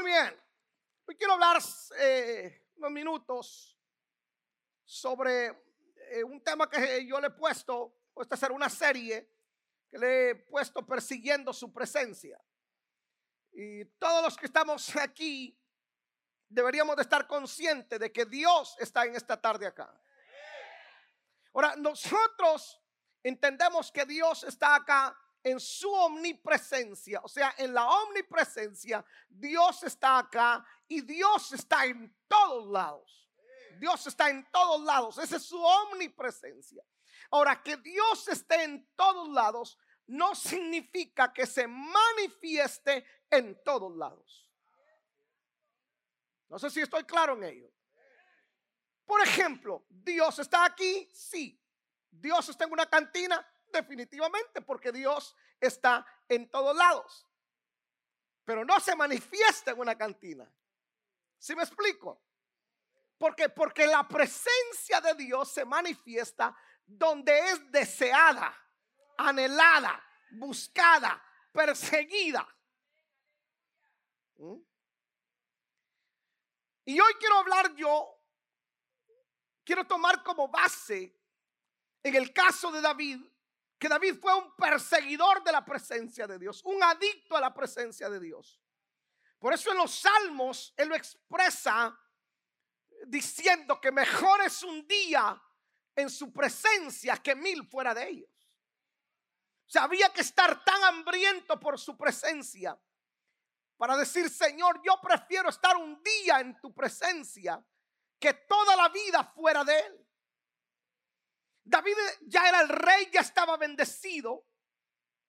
Muy bien. Hoy quiero hablar eh, unos minutos sobre eh, un tema que yo le he puesto, esta será una serie que le he puesto persiguiendo su presencia. Y todos los que estamos aquí deberíamos de estar conscientes de que Dios está en esta tarde acá. Ahora, nosotros entendemos que Dios está acá en su omnipresencia, o sea, en la omnipresencia, Dios está acá y Dios está en todos lados. Dios está en todos lados, esa es su omnipresencia. Ahora, que Dios esté en todos lados no significa que se manifieste en todos lados. No sé si estoy claro en ello. Por ejemplo, Dios está aquí, sí. Dios está en una cantina, definitivamente, porque Dios está en todos lados. Pero no se manifiesta en una cantina. ¿Sí me explico? Porque porque la presencia de Dios se manifiesta donde es deseada, anhelada, buscada, perseguida. ¿Mm? Y hoy quiero hablar yo, quiero tomar como base en el caso de David, que David fue un perseguidor de la presencia de Dios, un adicto a la presencia de Dios. Por eso en los salmos él lo expresa diciendo que mejor es un día en su presencia que mil fuera de ellos. O sea, había que estar tan hambriento por su presencia para decir, Señor, yo prefiero estar un día en tu presencia que toda la vida fuera de él. David ya era el rey, ya estaba bendecido,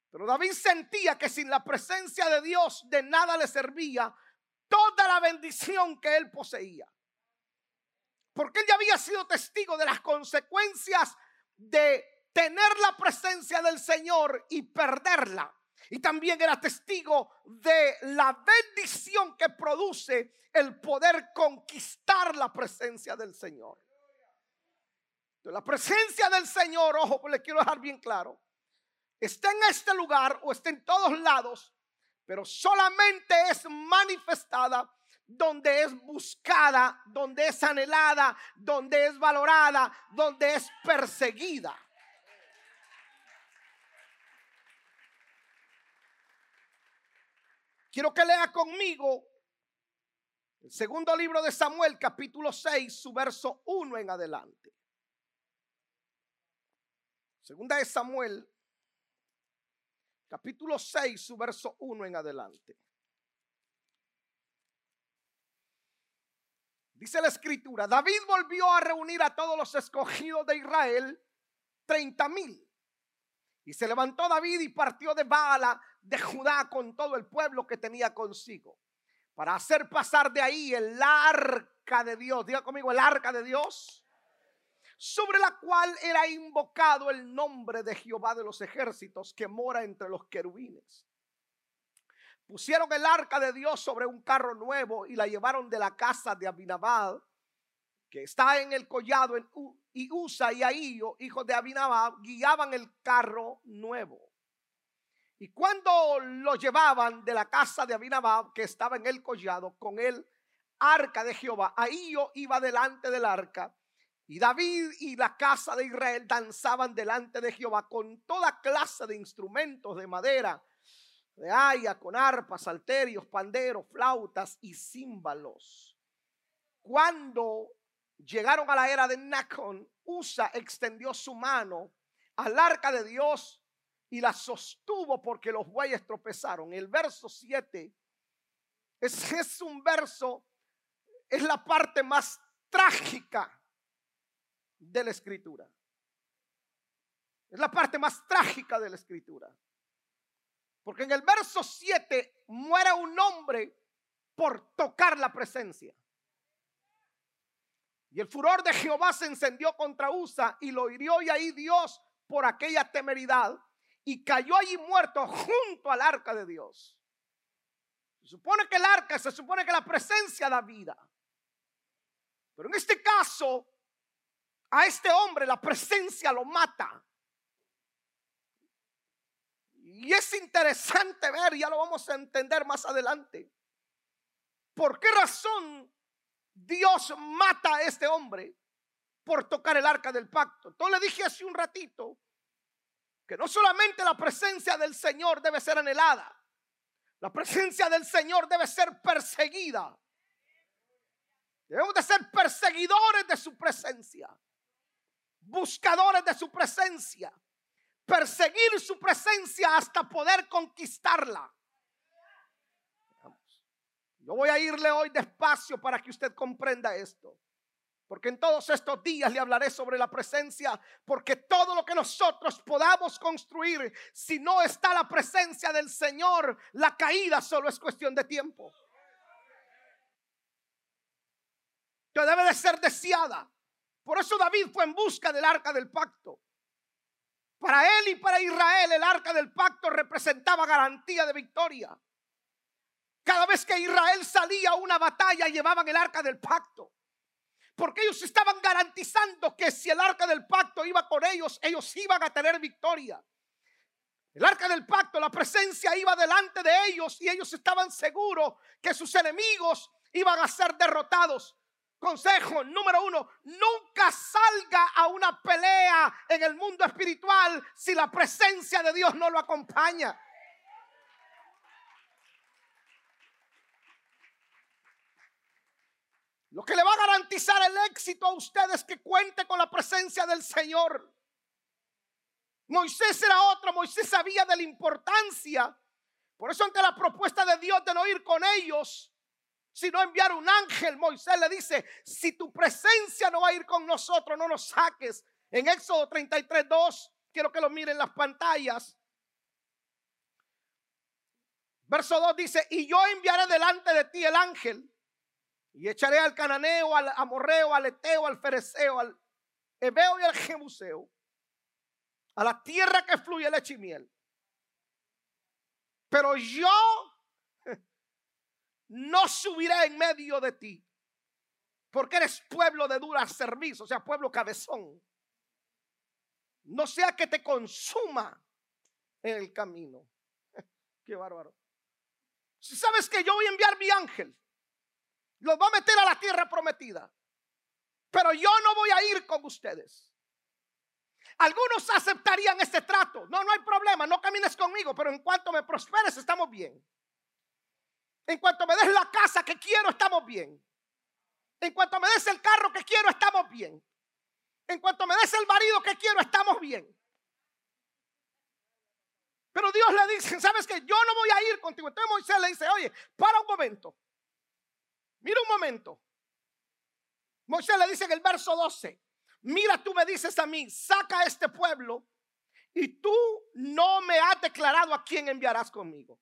pero David sentía que sin la presencia de Dios de nada le servía toda la bendición que él poseía. Porque él ya había sido testigo de las consecuencias de tener la presencia del Señor y perderla. Y también era testigo de la bendición que produce el poder conquistar la presencia del Señor. La presencia del Señor, ojo, pues le quiero dejar bien claro, está en este lugar o está en todos lados, pero solamente es manifestada donde es buscada, donde es anhelada, donde es valorada, donde es perseguida. Quiero que lea conmigo el segundo libro de Samuel, capítulo 6, su verso 1 en adelante. Segunda de Samuel, capítulo 6, su verso 1 en adelante. Dice la escritura, David volvió a reunir a todos los escogidos de Israel, 30 mil. Y se levantó David y partió de Baala de Judá con todo el pueblo que tenía consigo, para hacer pasar de ahí el arca de Dios. Diga conmigo, el arca de Dios, sobre la cual era invocado el nombre de Jehová de los ejércitos que mora entre los querubines. Pusieron el arca de Dios sobre un carro nuevo y la llevaron de la casa de Abinabad, que está en el collado, en y Usa y Ahío, hijos de Abinabad, guiaban el carro nuevo. Y cuando lo llevaban de la casa de Abinabad, que estaba en el collado, con el arca de Jehová, Ahío iba delante del arca. Y David y la casa de Israel danzaban delante de Jehová con toda clase de instrumentos de madera de haya con arpas, salterios, panderos, flautas y címbalos. Cuando llegaron a la era de Nacon, Usa extendió su mano al arca de Dios y la sostuvo porque los bueyes tropezaron. El verso 7 es, es un verso, es la parte más trágica de la escritura. Es la parte más trágica de la escritura. Porque en el verso 7 muere un hombre por tocar la presencia. Y el furor de Jehová se encendió contra Usa y lo hirió y ahí Dios por aquella temeridad y cayó allí muerto junto al arca de Dios. Se supone que el arca, se supone que la presencia da vida. Pero en este caso, a este hombre la presencia lo mata. Y es interesante ver, ya lo vamos a entender más adelante, ¿Por qué razón Dios mata a este hombre? Por tocar el arca del pacto. Entonces le dije hace un ratito que no solamente la presencia del Señor debe ser anhelada, la presencia del Señor debe ser perseguida. Debemos de ser perseguidores de su presencia, buscadores de su presencia, perseguir su presencia hasta poder conquistarla. Yo voy a irle hoy despacio para que usted comprenda esto. Porque en todos estos días le hablaré sobre la presencia, porque todo lo que nosotros podamos construir, si no está la presencia del Señor, la caída solo es cuestión de tiempo. Que debe de ser deseada. Por eso David fue en busca del arca del pacto. Para él y para Israel el arca del pacto representaba garantía de victoria. Cada vez que Israel salía a una batalla llevaban el arca del pacto. Porque ellos estaban garantizando que si el arca del pacto iba con ellos, ellos iban a tener victoria. El arca del pacto, la presencia iba delante de ellos y ellos estaban seguros que sus enemigos iban a ser derrotados. Consejo número uno, nunca salga a una pelea en el mundo espiritual si la presencia de Dios no lo acompaña. Lo que le va a garantizar el éxito a ustedes es que cuente con la presencia del Señor. Moisés era otro, Moisés sabía de la importancia. Por eso ante la propuesta de Dios de no ir con ellos, sino enviar un ángel. Moisés le dice, si tu presencia no va a ir con nosotros, no nos saques. En Éxodo 33, 2, quiero que lo miren las pantallas. Verso 2 dice, y yo enviaré delante de ti el ángel, y echaré al cananeo, al amorreo, al eteo, al fereceo, al ebeo y al jebuseo, a la tierra que fluye leche y miel. Pero yo no subiré en medio de ti, porque eres pueblo de dura servicio, o sea, pueblo cabezón. No sea que te consuma en el camino. Qué bárbaro. Si sabes que yo voy a enviar mi ángel, los va a meter a la tierra prometida, pero yo no voy a ir con ustedes. Algunos aceptarían este trato. No, no hay problema, no camines conmigo, pero en cuanto me prosperes estamos bien. En cuanto me des la casa que quiero, estamos bien. En cuanto me des el carro que quiero, estamos bien. En cuanto me des el marido que quiero, estamos bien. Pero Dios le dice, ¿sabes que Yo no voy a ir contigo. Entonces Moisés le dice, oye, para un momento. Mira un momento. Moisés le dice en el verso 12, mira, tú me dices a mí, saca a este pueblo y tú no me has declarado a quién enviarás conmigo.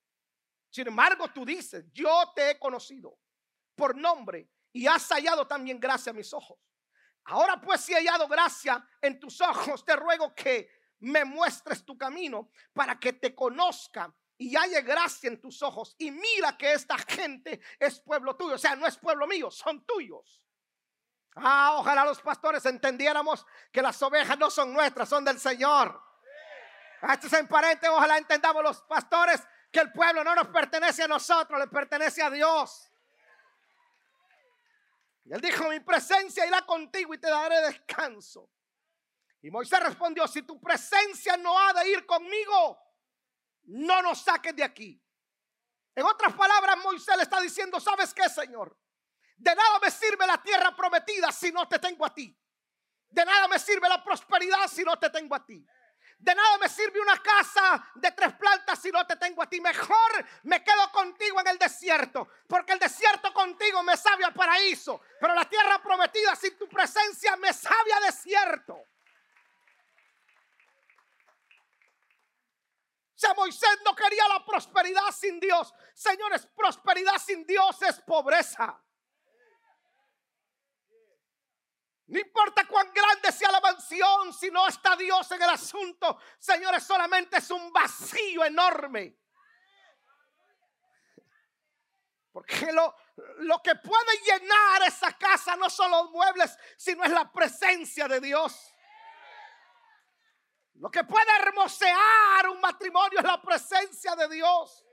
Sin embargo, tú dices, yo te he conocido por nombre y has hallado también gracia a mis ojos. Ahora pues si he hallado gracia en tus ojos, te ruego que me muestres tu camino para que te conozca y haya gracia en tus ojos. Y mira que esta gente es pueblo tuyo, o sea, no es pueblo mío, son tuyos. Ah, ojalá los pastores entendiéramos que las ovejas no son nuestras, son del Señor. Ah, esto es en parente, ojalá entendamos los pastores que el pueblo no nos pertenece a nosotros, le pertenece a Dios. Y él dijo, mi presencia irá contigo y te daré descanso. Y Moisés respondió, si tu presencia no ha de ir conmigo, no nos saques de aquí. En otras palabras, Moisés le está diciendo, ¿sabes qué, Señor? De nada me sirve la tierra prometida si no te tengo a ti. De nada me sirve la prosperidad si no te tengo a ti. De nada me sirve una casa de tres plantas si no te tengo a ti. Mejor me quedo contigo en el desierto. Porque el desierto contigo me sabe a paraíso. Pero la tierra prometida sin tu presencia me sabe a desierto. O sea, Moisés no quería la prosperidad sin Dios. Señores, prosperidad sin Dios es pobreza. No importa cuán grande sea la mansión, si no está Dios en el asunto, señores, solamente es un vacío enorme. Porque lo, lo que puede llenar esa casa no son los muebles, sino es la presencia de Dios. Lo que puede hermosear un matrimonio es la presencia de Dios.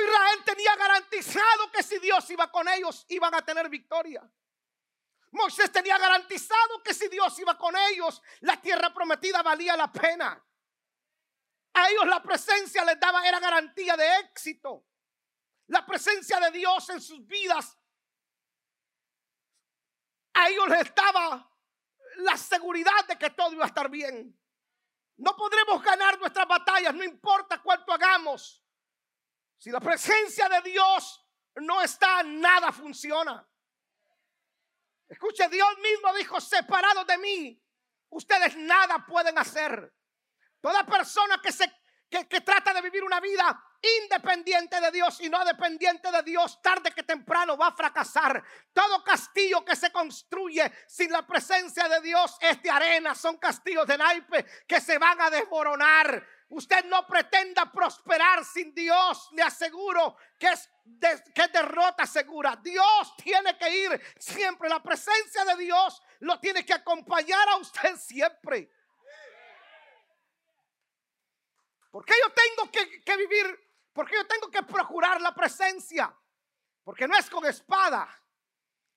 Israel tenía garantizado que si Dios iba con ellos, iban a tener victoria. Moisés tenía garantizado que si Dios iba con ellos, la tierra prometida valía la pena. A ellos la presencia les daba, era garantía de éxito. La presencia de Dios en sus vidas. A ellos les daba la seguridad de que todo iba a estar bien. No podremos ganar nuestras batallas, no importa cuánto hagamos. Si la presencia de Dios no está, nada funciona. Escuche, Dios mismo dijo, separados de mí, ustedes nada pueden hacer. Toda persona que se que, que, trata de vivir una vida independiente de Dios y no dependiente de Dios, tarde que temprano va a fracasar. Todo castillo que se construye sin la presencia de Dios es de arena, son castillos de naipe que se van a desmoronar. Usted no pretenda prosperar sin Dios. Le aseguro que es, que derrota segura. Dios tiene que ir siempre. La presencia de Dios lo tiene que acompañar a usted siempre. Porque yo tengo que, que vivir? Porque yo tengo que procurar la presencia. Porque no es con espada,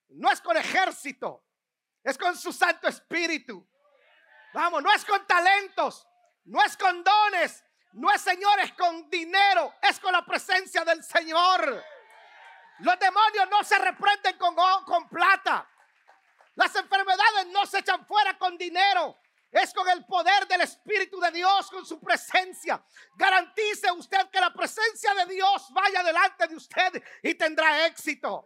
no es con ejército, es con su Santo Espíritu. Vamos, no es con talentos, no es con dones, no es señores con dinero, es con la presencia del Señor. Los demonios no se reprenden con, con plata. Las enfermedades no se echan fuera con dinero. Es con el poder del Espíritu de Dios, con su presencia. Garantice usted que la presencia de Dios vaya delante de usted y tendrá éxito.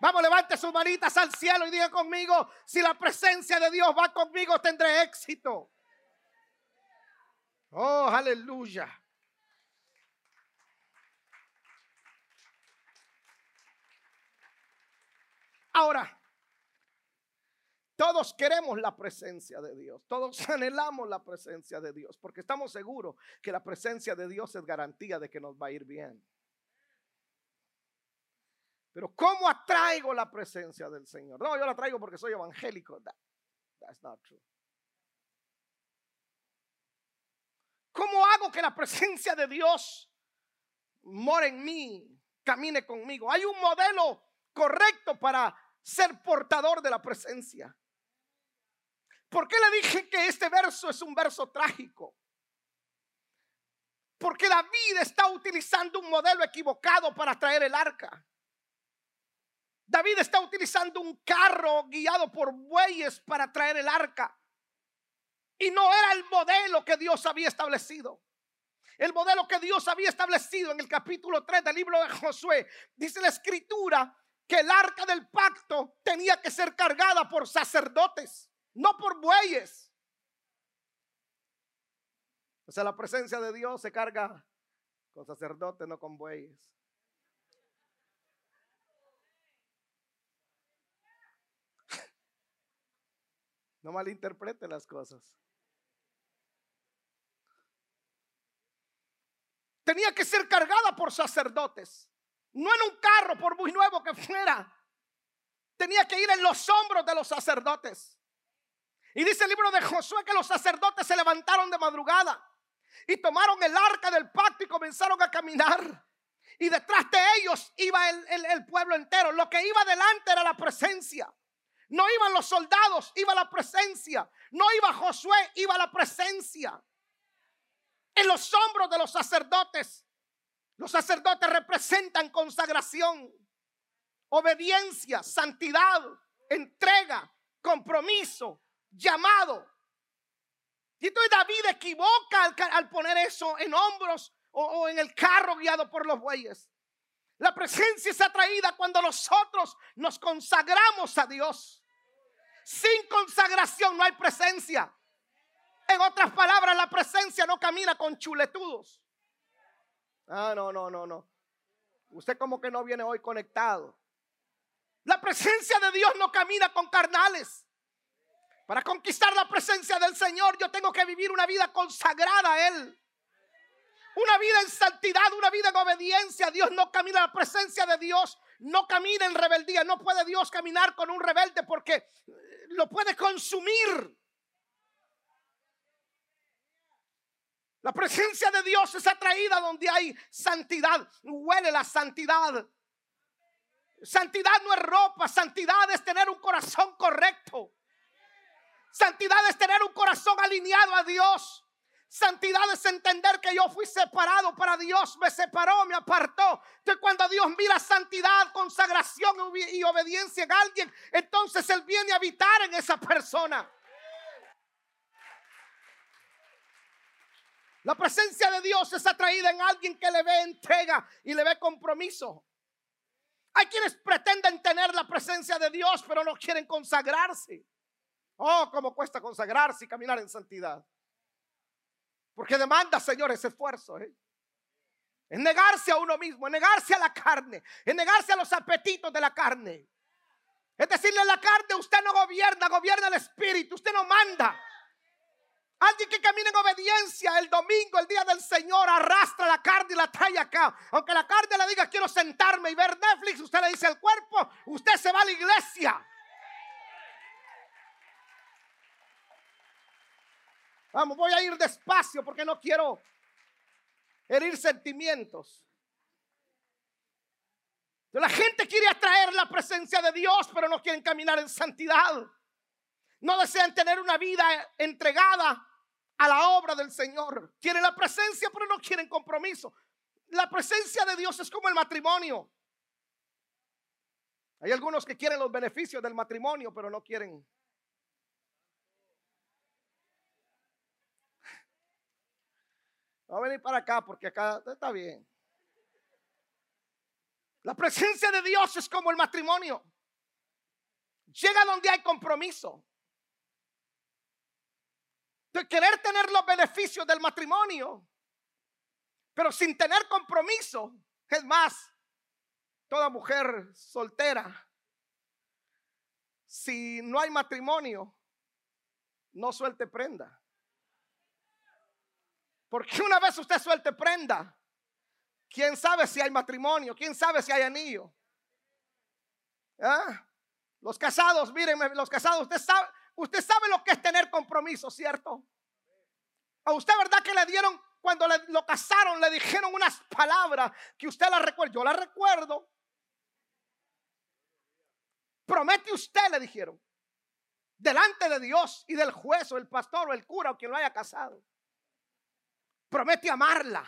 Vamos, levante sus manitas al cielo y diga conmigo, si la presencia de Dios va conmigo, tendré éxito. Oh, aleluya. Ahora, todos queremos la presencia de Dios, todos anhelamos la presencia de Dios, porque estamos seguros que la presencia de Dios es garantía de que nos va a ir bien. Pero ¿cómo atraigo la presencia del Señor? No, yo la traigo porque soy evangélico. that's not true. ¿Cómo hago que la presencia de Dios more en mí, camine conmigo? Hay un modelo correcto para ser portador de la presencia. ¿Por qué le dije que este verso es un verso trágico? Porque David está utilizando un modelo equivocado para traer el arca. David está utilizando un carro guiado por bueyes para traer el arca. Y no era el modelo que Dios había establecido. El modelo que Dios había establecido en el capítulo 3 del libro de Josué. Dice la escritura que el arca del pacto tenía que ser cargada por sacerdotes, no por bueyes. O sea, la presencia de Dios se carga con sacerdotes, no con bueyes. No malinterprete las cosas. Tenía que ser cargada por sacerdotes. No en un carro, por muy nuevo que fuera. Tenía que ir en los hombros de los sacerdotes. Y dice el libro de Josué que los sacerdotes se levantaron de madrugada y tomaron el arca del pacto y comenzaron a caminar. Y detrás de ellos iba el, pueblo entero. Lo que iba delante era la presencia. No iban los soldados, iba la presencia. No iba Josué, iba la presencia en los hombros de los sacerdotes. Los sacerdotes representan consagración, obediencia, santidad, entrega, compromiso, llamado. Y entonces David equivoca al, poner eso en hombros o, o en el carro guiado por los bueyes. La presencia es atraída cuando nosotros nos consagramos a Dios. Sin consagración no hay presencia. En otras palabras, la presencia no camina con chuletudos. Ah, no, no, no, no. Usted como que no viene hoy conectado. La presencia de Dios no camina con carnales. Para conquistar la presencia del Señor yo tengo que vivir una vida consagrada a Él. Una vida en santidad, una vida en obediencia. Dios no camina la presencia de Dios. No camina en rebeldía. No puede Dios caminar con un rebelde porque lo puede consumir. La presencia de Dios es atraída donde hay santidad. Huele la santidad. Santidad no es ropa, santidad es tener un corazón correcto. Santidad es tener un corazón alineado a Dios. Santidad es entender que yo fui separado para Dios, me separó, me apartó. Entonces cuando Dios mira santidad, consagración y obediencia en alguien, entonces Él viene a habitar en esa persona. La presencia de Dios es atraída en alguien que le ve entrega y le ve compromiso. Hay quienes pretenden tener la presencia de Dios, pero no quieren consagrarse. Oh, cómo cuesta consagrarse y caminar en santidad. Porque demanda, Señor, ese esfuerzo. ¿eh? Es negarse a uno mismo, es negarse a la carne, es negarse a los apetitos de la carne. Es decirle a la carne, usted no gobierna, gobierna el Espíritu, usted no manda. Alguien que camina en obediencia el domingo, el día del Señor, arrastra la carne y la trae acá. Aunque la carne le diga quiero sentarme y ver Netflix, usted le dice al cuerpo, usted se va a la iglesia. Vamos, voy a ir despacio porque no quiero herir sentimientos. La gente quiere atraer la presencia de Dios, pero no quieren caminar en santidad. No desean tener una vida entregada a la obra del Señor. Quieren la presencia, pero no quieren compromiso. La presencia de Dios es como el matrimonio. Hay algunos que quieren los beneficios del matrimonio, pero no quieren Va a venir para acá porque acá está bien. La presencia de Dios es como el matrimonio. Llega donde hay compromiso. De querer tener los beneficios del matrimonio, pero sin tener compromiso. Es más, toda mujer soltera, si no hay matrimonio, no suelte prenda. Porque una vez usted suelte prenda, quién sabe si hay matrimonio, quién sabe si hay anillo. ¿Ah? Los casados, mírenme, los casados, usted sabe, usted sabe lo que es tener compromiso, ¿cierto? A usted, ¿verdad que le dieron, cuando lo casaron, le dijeron unas palabras que usted las recuerda? Yo las recuerdo. Promete usted, le dijeron, delante de Dios y del juez o el pastor o el cura o quien lo haya casado promete amarla,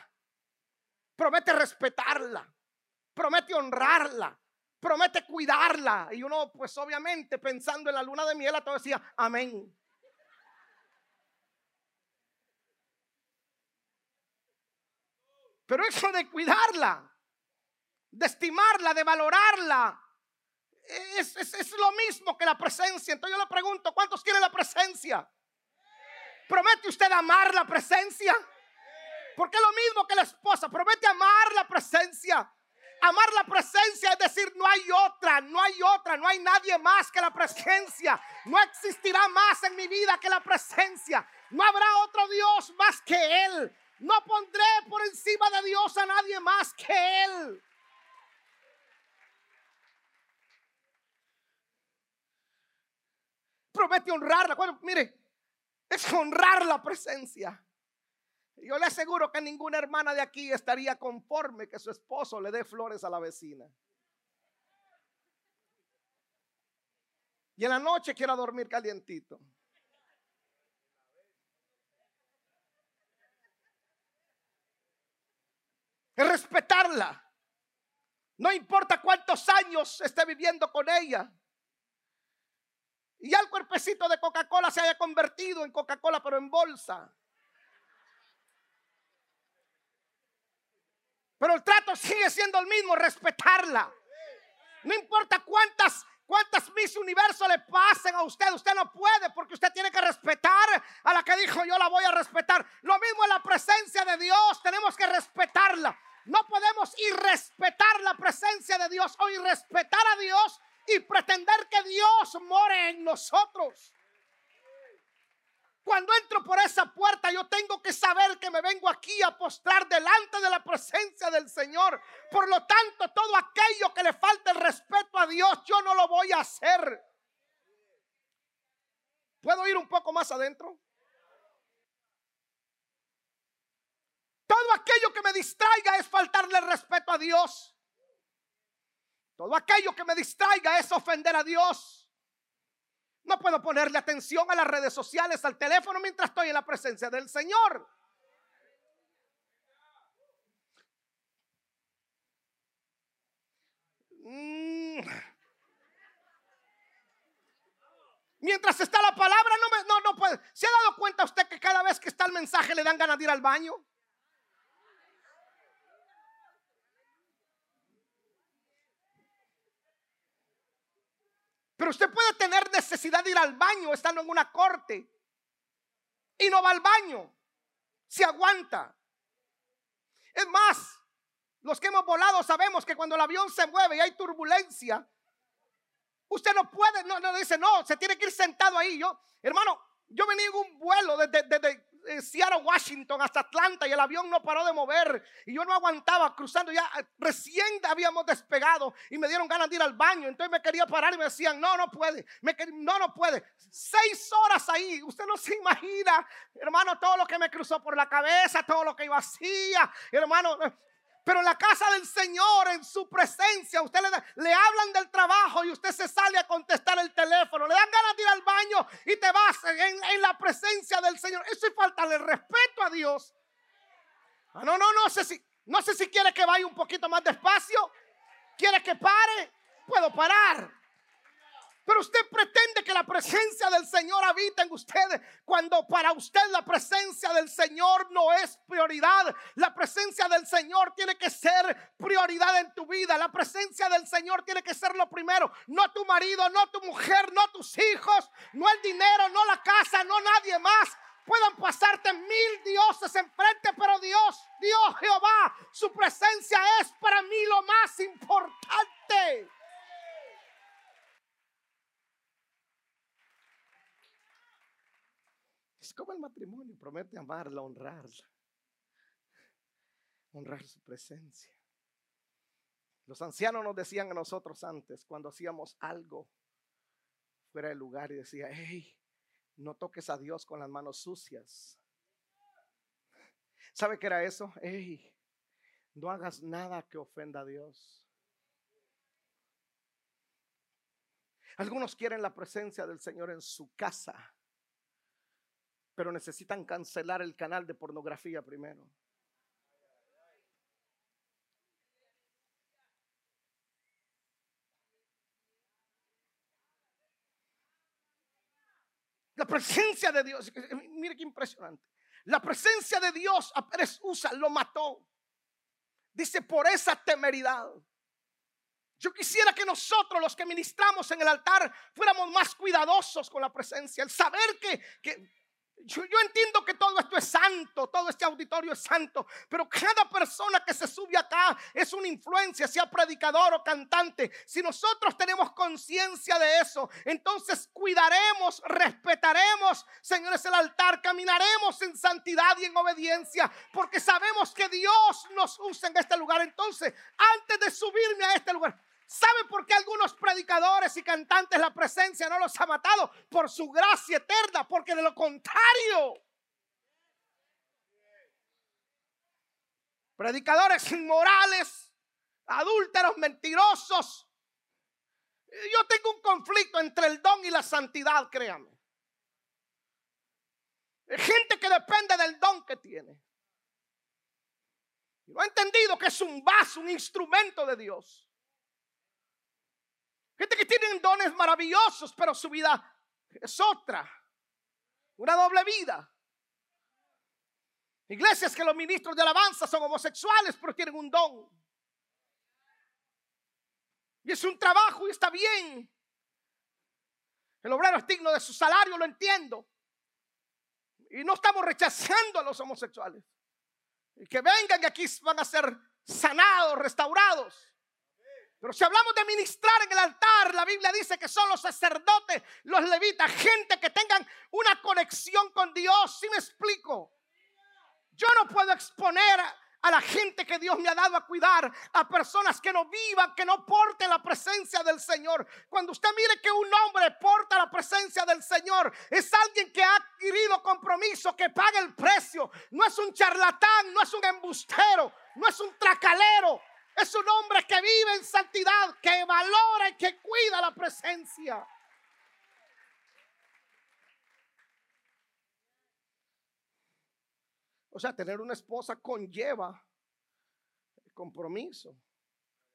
promete respetarla, promete honrarla, promete cuidarla. Y uno, pues obviamente, pensando en la luna de miel, a todo decía, amén. Pero eso de cuidarla, de estimarla, de valorarla, es, es, lo mismo que la presencia. Entonces yo le pregunto, ¿cuántos quieren la presencia? ¿Promete usted amar la presencia? Porque es lo mismo que la esposa. Promete amar la presencia. Amar la presencia es decir, no hay otra, no hay otra, no hay nadie más que la presencia. No existirá más en mi vida que la presencia. No habrá otro Dios más que Él. No pondré por encima de Dios a nadie más que Él. Promete honrarla. Mire, es honrar la presencia. Yo le aseguro que ninguna hermana de aquí estaría conforme que su esposo le dé flores a la vecina. Y en la noche quiera dormir calientito. Es respetarla. No importa cuántos años esté viviendo con ella. Y ya el cuerpecito de Coca-Cola se haya convertido en Coca-Cola, pero en bolsa. Pero el trato sigue siendo el mismo, respetarla. No importa cuántas cuántas Miss Universo le pasen a usted, usted no puede porque usted tiene que respetar a la que dijo yo la voy a respetar. Lo mismo en la presencia de Dios, tenemos que respetarla. No podemos irrespetar la presencia de Dios o irrespetar a Dios y pretender que Dios more en nosotros. Cuando entro por esa puerta, yo tengo que saber que me vengo aquí a postrar delante de la presencia del Señor. Por lo tanto, todo aquello que le falta el respeto a Dios, yo no lo voy a hacer. ¿Puedo ir un poco más adentro? Todo aquello que me distraiga es faltarle respeto a Dios. Todo aquello que me distraiga es ofender a Dios. No puedo ponerle atención a las redes sociales, al teléfono mientras estoy en la presencia del Señor. Mm. Mientras está la palabra, no, me, no, no puede. ¿Se ha dado cuenta usted que cada vez que está el mensaje le dan ganas de ir al baño? Pero usted puede tener necesidad de ir al baño estando en una corte y no va al baño. Se aguanta. Es más, los que hemos volado sabemos que cuando el avión se mueve y hay turbulencia, usted no puede, no, no dice, no, se tiene que ir sentado ahí. Yo, hermano, yo venía en un vuelo desde, desde, Seattle, Washington, hasta Atlanta y el avión no paró de mover y yo no aguantaba cruzando ya eh, recién habíamos despegado y me dieron ganas de ir al baño entonces me quería parar y me decían no no puede no no puede seis horas ahí usted no se imagina hermano todo lo que me cruzó por la cabeza todo lo que yo hacía hermano pero en la casa del Señor, en su presencia, usted le, hablan del trabajo y usted se sale a contestar el teléfono. Le dan ganas de ir al baño y te vas en, la presencia del Señor. Eso es faltarle respeto a Dios. Ah, no, no, no sé si, no sé si quiere que vaya un poquito más despacio. ¿Quiere que pare? Puedo parar. Pero usted pretende que la presencia del Señor habita en ustedes cuando para usted la presencia del Señor no es prioridad. La presencia del Señor tiene que ser prioridad en tu vida. La presencia del Señor tiene que ser lo primero. No tu marido, no tu mujer, no tus hijos, no el dinero, no la casa, no nadie más. Puedan pasarte mil dioses enfrente, pero Dios, Dios Jehová, su presencia es para mí lo más importante. Como el matrimonio, promete amarla, honrarla, honrar su presencia. Los ancianos nos decían a nosotros antes, cuando hacíamos algo fuera del lugar, y decía, hey, no toques a Dios con las manos sucias. ¿Sabe qué era eso? Hey, no hagas nada que ofenda a Dios. Algunos quieren la presencia del Señor en su casa pero necesitan cancelar el canal de pornografía primero. La presencia de Dios, mire qué impresionante. La presencia de Dios a Pérez Usa lo mató. Dice por esa temeridad. Yo quisiera que nosotros los que ministramos en el altar fuéramos más cuidadosos con la presencia. El saber que, que yo, entiendo que todo esto es santo, todo este auditorio es santo, pero cada persona que se sube acá es una influencia, sea predicador o cantante. Si nosotros tenemos conciencia de eso, entonces cuidaremos, respetaremos, señores, el altar, caminaremos en santidad y en obediencia, porque sabemos que Dios nos usa en este lugar. Entonces, antes de subirme a este lugar, ¿Sabe por qué algunos predicadores y cantantes la presencia no los ha matado? Por su gracia eterna, porque de lo contrario, predicadores inmorales, adúlteros, mentirosos. Yo tengo un conflicto entre el don y la santidad, créame. Gente que depende del don que tiene. No ha entendido que es un vaso, un instrumento de Dios. Gente que tienen dones maravillosos, pero su vida es otra. Una doble vida. Iglesias que los ministros de alabanza son homosexuales, pero tienen un don. Y es un trabajo y está bien. El obrero es digno de su salario, lo entiendo. Y no estamos rechazando a los homosexuales. Y que vengan que aquí van a ser sanados, restaurados. Pero si hablamos de ministrar en el altar, la Biblia dice que son los sacerdotes, los levitas, gente que tengan una conexión con Dios. Si me explico? Yo no puedo exponer a la gente que Dios me ha dado a cuidar, a personas que no vivan, que no porten la presencia del Señor. Cuando usted mire que un hombre porta la presencia del Señor, es alguien que ha adquirido compromiso, que paga el precio. No es un charlatán, no es un embustero, no es un tracalero. Es un hombre que vive en santidad, que valora y que cuida la presencia. O sea, tener una esposa conlleva compromiso,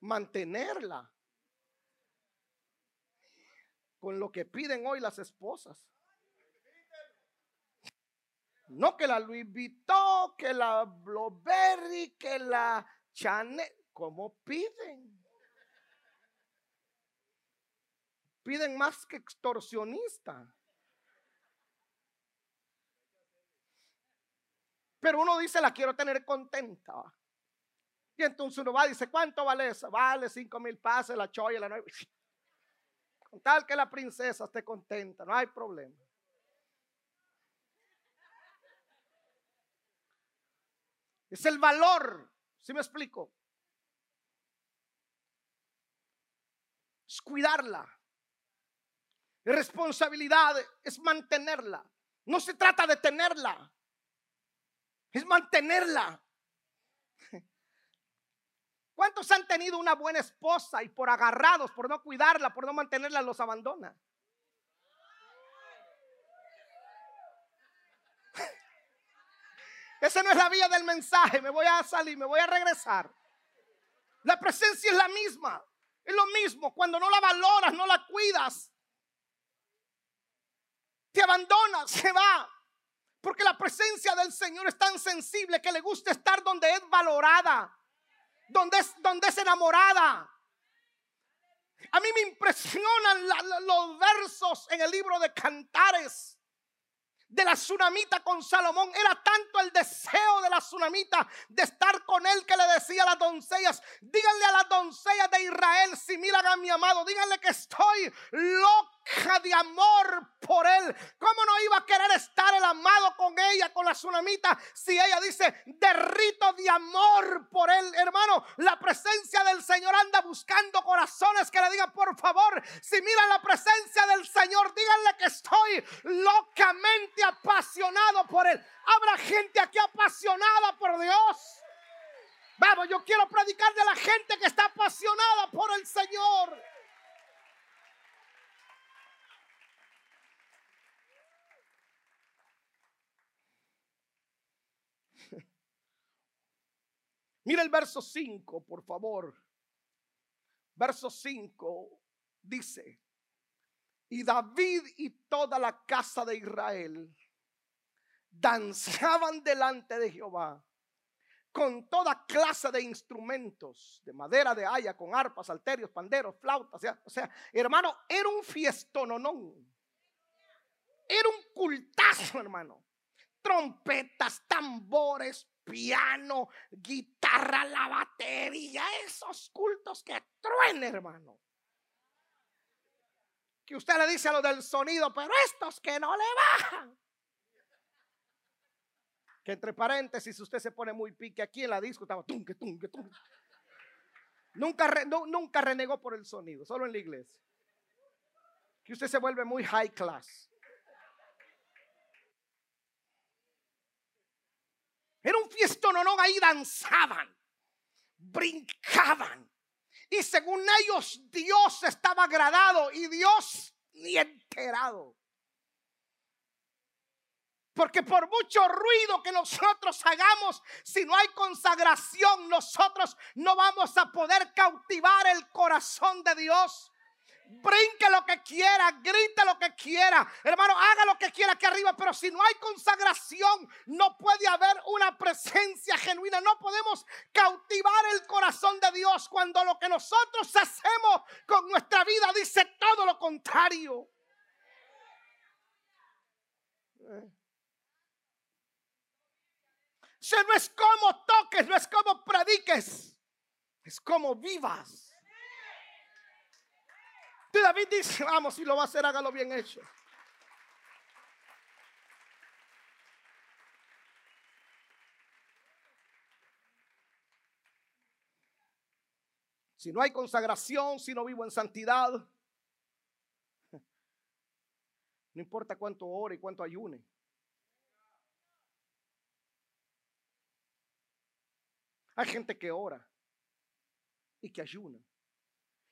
mantenerla con lo que piden hoy las esposas. No que la Louis Vuitton, que la Blueberry, que la Chanel, como piden. Piden más que extorsionista. Pero uno dice, la quiero tener contenta. Y entonces uno va y dice, ¿cuánto vale eso? Vale cinco mil pases, la choya, la nueva. Con tal que la princesa esté contenta, no hay problema. Es el valor, si me explico? Es cuidarla. La responsabilidad es mantenerla. No se trata de tenerla es mantenerla. ¿Cuántos han tenido una buena esposa y por agarrados, por no cuidarla, por no mantenerla, los abandona? Esa no es la vía del mensaje. Me voy a salir, me voy a regresar. La presencia es la misma. Es lo mismo. Cuando no la valoras, no la cuidas. Te abandonas, se va. Porque la presencia del Señor es tan sensible que le gusta estar donde es valorada, donde es, donde es enamorada. A mí me impresionan los versos en el libro de Cantares de la tsunamita con Salomón. Era tanto el deseo de la tsunamita de estar con él que le decía a las doncellas, díganle a las doncellas de Israel, si miran a mi amado, díganle que estoy loco de amor por él. ¿Cómo no iba a querer estar el amado con ella, con la tsunamita, si ella dice, derrito de amor por él? Hermano, la presencia del Señor anda buscando corazones que le digan, por favor, si miran la presencia del Señor, díganle que estoy locamente apasionado por él. Habrá gente aquí apasionada por Dios. Vamos, yo quiero predicar de la gente que está apasionada por el Señor. Mira el verso 5, por favor. Verso 5 dice, y David y toda la casa de Israel danzaban delante de Jehová con toda clase de instrumentos de madera, de haya, con arpas, alterios, panderos, flautas. O sea, hermano, era un fiestononón. Era un cultazo, hermano. Trompetas, tambores, piano, guitarra, la batería, esos cultos que truenen, hermano. Que usted le dice a lo del sonido, pero estos que no le bajan. Que entre paréntesis, usted se pone muy pique aquí en la disco, estaba tunque. Nunca, nunca renegó por el sonido, solo en la iglesia. Que usted se vuelve muy high class. Era un fiestón, no, ahí danzaban, brincaban. Y según ellos, Dios estaba agradado y Dios ni enterado. Porque por mucho ruido que nosotros hagamos, si no hay consagración, nosotros no vamos a poder cautivar el corazón de Dios brinque lo que quiera, grite lo que quiera, hermano, haga lo que quiera aquí arriba, pero si no hay consagración, no puede haber una presencia genuina, no podemos cautivar el corazón de Dios cuando lo que nosotros hacemos con nuestra vida dice todo lo contrario. Si no es como toques, no es como prediques, es como vivas. David dice, vamos, si lo va a hacer, hágalo bien hecho. Si no hay consagración, si no vivo en santidad, no importa cuánto ore y cuánto ayune. Hay gente que ora y que ayuna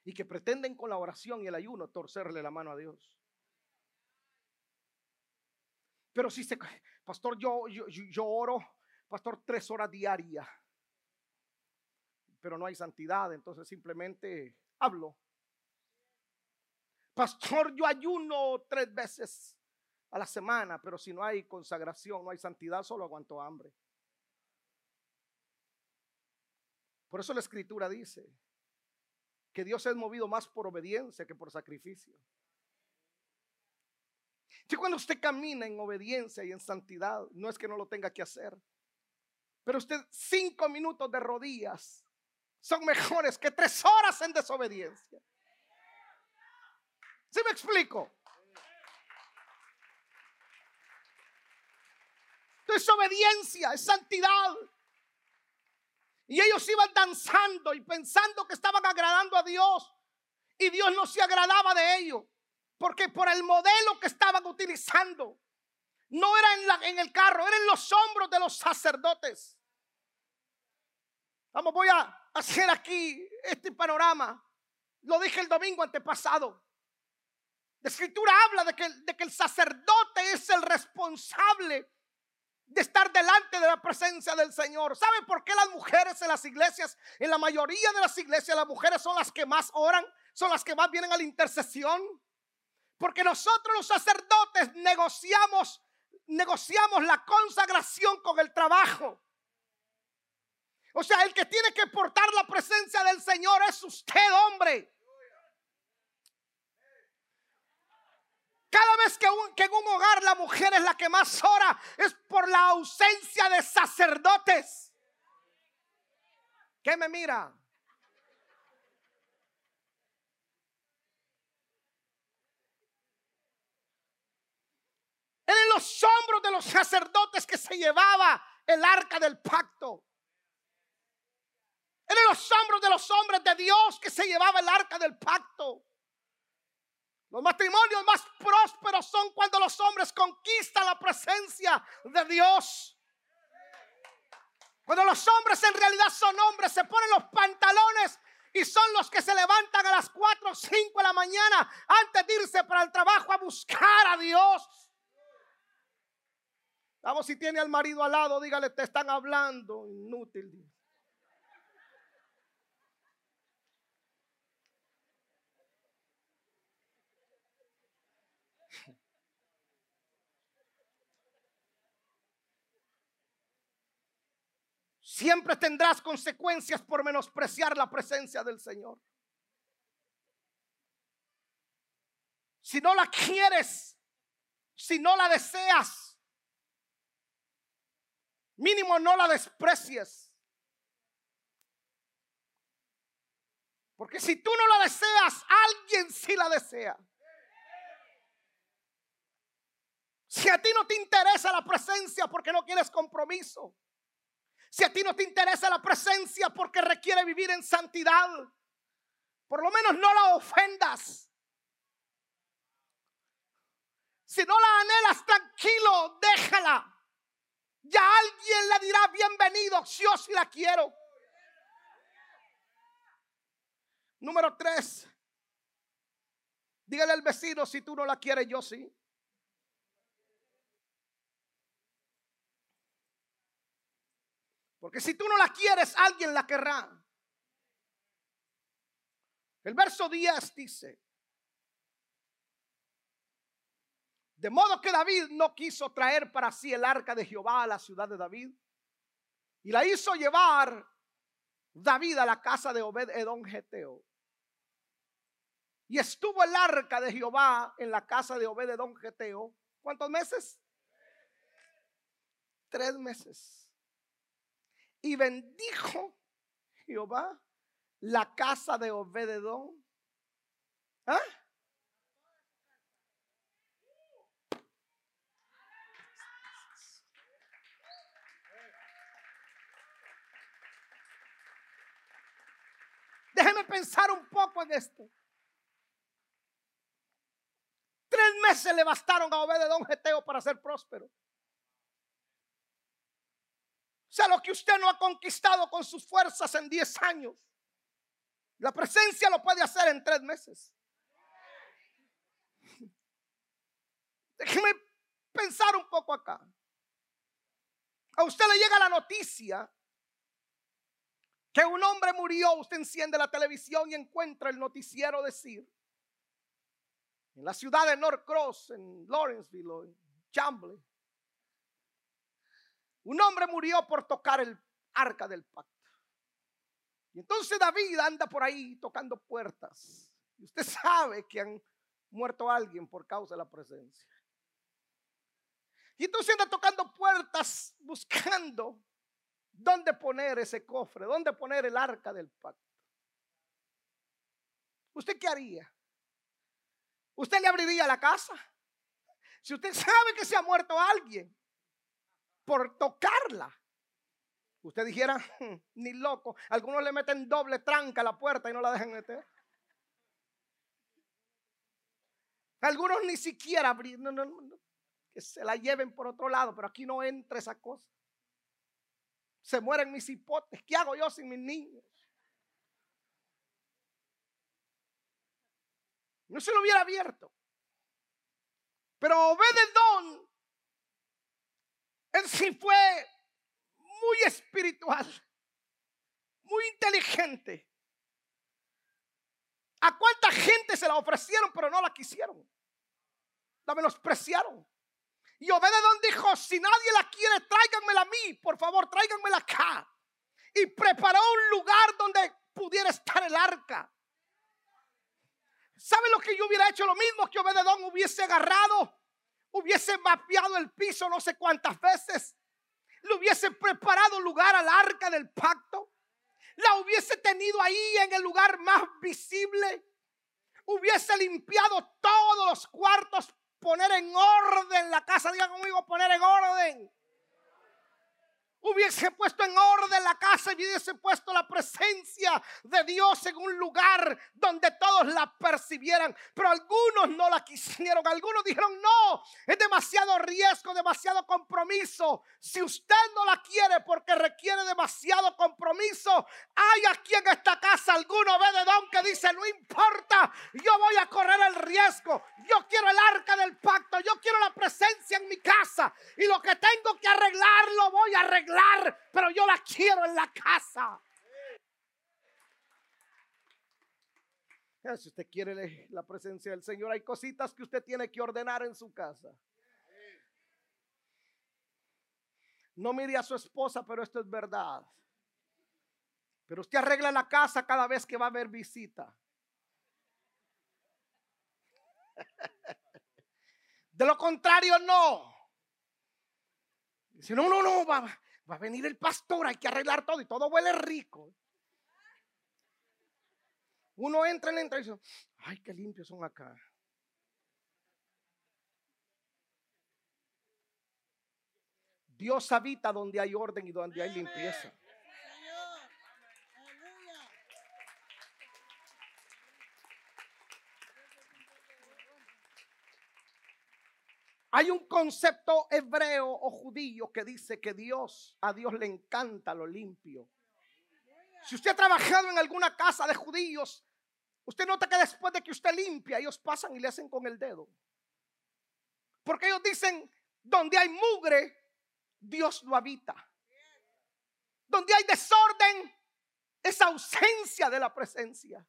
y que pretenden con la oración y el ayuno torcerle la mano a Dios. Pero si se, pastor, yo, yo, yo oro, pastor, tres horas diarias, pero no hay santidad, entonces simplemente hablo. Pastor, yo ayuno tres veces a la semana, pero si no hay consagración, no hay santidad, solo aguanto hambre. Por eso la escritura dice que Dios es movido más por obediencia que por sacrificio. Y cuando usted camina en obediencia y en santidad, no es que no lo tenga que hacer, pero usted cinco minutos de rodillas son mejores que tres horas en desobediencia. ¿Sí me explico? Es obediencia, es santidad. Y ellos iban danzando y pensando que estaban agradando a Dios. Y Dios no se agradaba de ellos. Porque por el modelo que estaban utilizando, no era en, la, en el carro, era en los hombros de los sacerdotes. Vamos, voy a hacer aquí este panorama. Lo dije el domingo antepasado. La escritura habla de que, de que el sacerdote es el responsable de estar delante de la presencia del Señor. ¿Sabe por qué las mujeres en las iglesias, en la mayoría de las iglesias, las mujeres son las que más oran, son las que más vienen a la intercesión? Porque nosotros los sacerdotes negociamos, negociamos la consagración con el trabajo. O sea, el que tiene que portar la presencia del Señor es usted, hombre. Cada vez que, en un hogar la mujer es la que más ora, es por la ausencia de sacerdotes. ¿Qué me mira? en los hombros de los sacerdotes que se llevaba el arca del pacto. en los hombros de los hombres de Dios que se llevaba el arca del pacto. Los matrimonios más prósperos son cuando los hombres conquistan la presencia de Dios. Cuando los hombres en realidad son hombres, se ponen los pantalones y son los que se levantan a las 4 o 5 de la mañana antes de irse para el trabajo a buscar a Dios. Vamos, si tiene al marido al lado, dígale, te están hablando, inútil. Siempre tendrás consecuencias por menospreciar la presencia del Señor. Si no la quieres, si no la deseas, mínimo no la desprecies. Porque si tú no la deseas, alguien sí la desea. Si a ti no te interesa la presencia porque no quieres compromiso, si a ti no te interesa la presencia porque requiere vivir en santidad, por lo menos no la ofendas. Si no la anhelas, tranquilo, déjala. Ya alguien le dirá bienvenido, yo si la quiero. Número tres. Dígale al vecino, si tú no la quieres, yo sí. Porque si tú no la quieres, alguien la querrá. El verso 10 dice, de modo que David no quiso traer para sí el arca de Jehová a la ciudad de David y la hizo llevar David a la casa de Obed Edom Geteo. Y estuvo el arca de Jehová en la casa de Obed Edom Geteo. ¿Cuántos meses? Tres meses. Y bendijo Jehová la casa de Obededón. ¿Ah? Déjeme pensar un poco en esto. Tres meses le bastaron a Obededón Geteo para ser próspero. O lo que usted no ha conquistado con sus fuerzas en diez años, la presencia lo puede hacer en tres meses. Déjeme pensar un poco acá. A usted le llega la noticia que un hombre murió, usted enciende la televisión y encuentra el noticiero decir, en la ciudad de Norcross, en Lawrenceville en Chamble, un hombre murió por tocar el arca del pacto. Y entonces David anda por ahí tocando puertas. Y usted sabe que han muerto alguien por causa de la presencia. Y entonces anda tocando puertas buscando dónde poner ese cofre, dónde poner el arca del pacto. ¿Usted qué haría? ¿Usted le abriría la casa? Si usted sabe que se ha muerto alguien por tocarla, usted dijera, ni loco. Algunos le meten doble tranca a la puerta y no la dejan meter. Algunos ni siquiera abrir, no, no, no que se la lleven por otro lado, pero aquí no entra esa cosa. Se mueren mis hipotes. ¿Qué hago yo sin mis niños? No se lo hubiera abierto. Pero Obededón, él sí fue muy espiritual, muy inteligente. ¿A cuánta gente se la ofrecieron pero no la quisieron? La menospreciaron. Y Obededón dijo, si nadie la quiere, tráiganmela a mí, por favor, tráiganmela acá. Y preparó un lugar donde pudiera estar el arca. ¿Sabe lo que yo hubiera hecho? Lo mismo que Obededón hubiese agarrado, hubiese mapeado el piso no sé cuántas veces, le hubiese preparado lugar al arca del pacto, la hubiese tenido ahí en el lugar más visible, hubiese limpiado todos los cuartos poner en orden la casa. Diga conmigo, poner en orden hubiese puesto en orden la casa y hubiese puesto la presencia de Dios en un lugar donde todos la percibieran. Pero algunos no la quisieron. Algunos dijeron, no, es demasiado riesgo, demasiado compromiso. Si usted no la quiere porque requiere demasiado compromiso, hay aquí en esta casa alguno ve de don que dice, no importa, yo voy a correr el riesgo. Yo quiero el arca del pacto, yo quiero la presencia en mi casa. Y lo que tengo que arreglar, lo voy a arreglar pero yo la quiero en la casa. Si usted quiere la presencia del Señor, hay cositas que usted tiene que ordenar en su casa. No mire a su esposa, pero esto es verdad. Pero usted arregla la casa cada vez que va a haber visita. De lo contrario, no. Si no, no, no, va, a venir el pastor, hay que arreglar todo y todo huele rico. Uno entra, entra y dice, ay, qué limpios son acá. Dios habita donde hay orden y donde hay limpieza. Hay un concepto hebreo o judío que dice que Dios, a Dios le encanta lo limpio. Si usted ha trabajado en alguna casa de judíos, usted nota que después de que usted limpia, ellos pasan y le hacen con el dedo. Porque ellos dicen, donde hay mugre, Dios lo habita. Donde hay desorden, es ausencia de la presencia.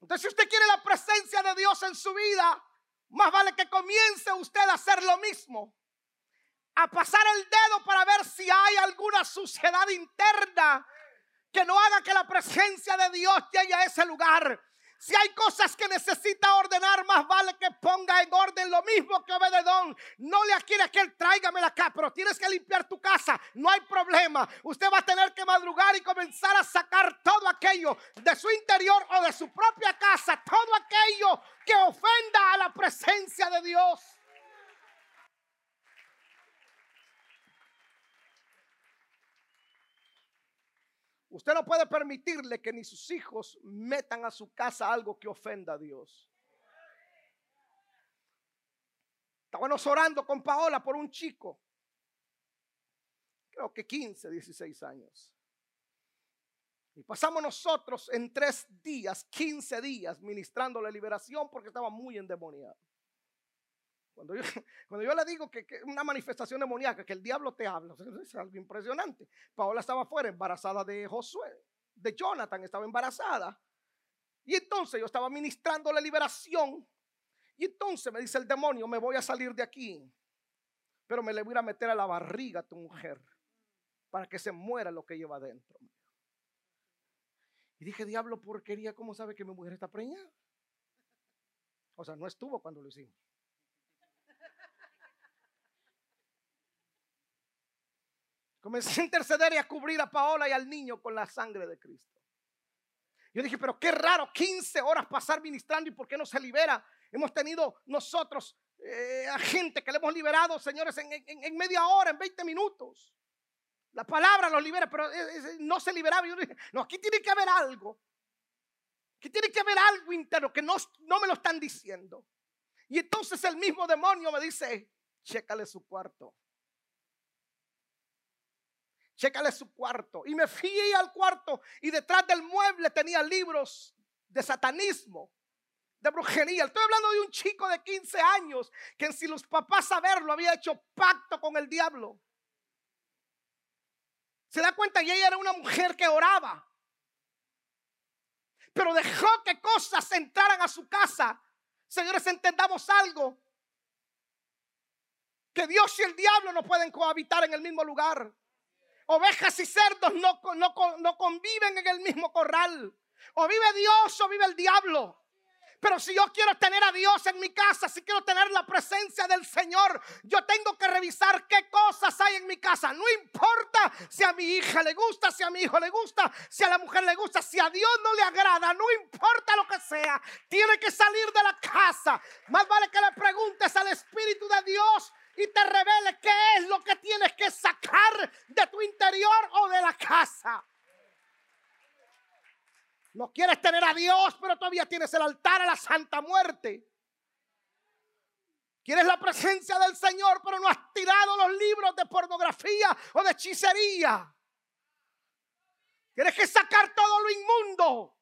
Entonces, si usted quiere la presencia de Dios en su vida, más vale que comience usted a hacer lo mismo. A pasar el dedo para ver si hay alguna suciedad interna que no haga que la presencia de Dios llegue a ese lugar. Si hay cosas que necesita ordenar, más vale que ponga en orden lo mismo que Obededón. No le quiere que él tráigamela acá, pero tienes que limpiar tu casa. No hay problema. Usted va a tener que madrugar y comenzar a sacar todo aquello de su interior o de su propia casa, todo aquello que ofenda a la presencia de Dios. Usted no puede permitirle que ni sus hijos metan a su casa algo que ofenda a Dios. Estábamos orando con Paola por un chico, creo que 15, 16 años. Y pasamos nosotros en tres días, 15 días, ministrando la liberación porque estaba muy endemoniado. Cuando yo, cuando yo le digo que, que, una manifestación demoníaca, que el diablo te habla, es algo impresionante. Paola estaba afuera, embarazada de Josué, de Jonathan, estaba embarazada. Y entonces yo estaba ministrando la liberación. Y entonces me dice el demonio, me voy a salir de aquí, pero me le voy a meter a la barriga a tu mujer para que se muera lo que lleva adentro. Y dije, diablo, porquería, ¿cómo sabe que mi mujer está preñada? O sea, no estuvo cuando lo hicimos. Comencé a interceder y a cubrir a Paola y al niño con la sangre de Cristo. Yo dije, pero qué raro, 15 horas pasar ministrando y por qué no se libera. Hemos tenido nosotros eh, a gente que le hemos liberado, señores, en, en, media hora, en 20 minutos. La palabra los libera, pero no se liberaba. Yo dije, no, aquí tiene que haber algo. Aquí tiene que haber algo interno que no, no me lo están diciendo. Y entonces el mismo demonio me dice, chécale su cuarto. Chécale su cuarto. Y me fui al cuarto y detrás del mueble tenía libros de satanismo, de brujería. Estoy hablando de un chico de 15 años que si los papás saberlo había hecho pacto con el diablo. Se da cuenta que ella era una mujer que oraba. Pero dejó que cosas entraran a su casa. Señores, entendamos algo. Que Dios y el diablo no pueden cohabitar en el mismo lugar. Ovejas y cerdos no, no, no conviven en el mismo corral. O vive Dios o vive el diablo. Pero si yo quiero tener a Dios en mi casa, si quiero tener la presencia del Señor, yo tengo que revisar qué cosas hay en mi casa. No importa si a mi hija le gusta, si a mi hijo le gusta, si a la mujer le gusta, si a Dios no le agrada, no importa lo que sea, tiene que salir de la casa. Más vale que le preguntes al Espíritu de Dios y te revele qué es lo que tienes que sacar de tu interior o de la casa. No quieres tener a Dios, pero todavía tienes el altar a la Santa Muerte. Quieres la presencia del Señor, pero no has tirado los libros de pornografía o de hechicería. Tienes que sacar todo lo inmundo.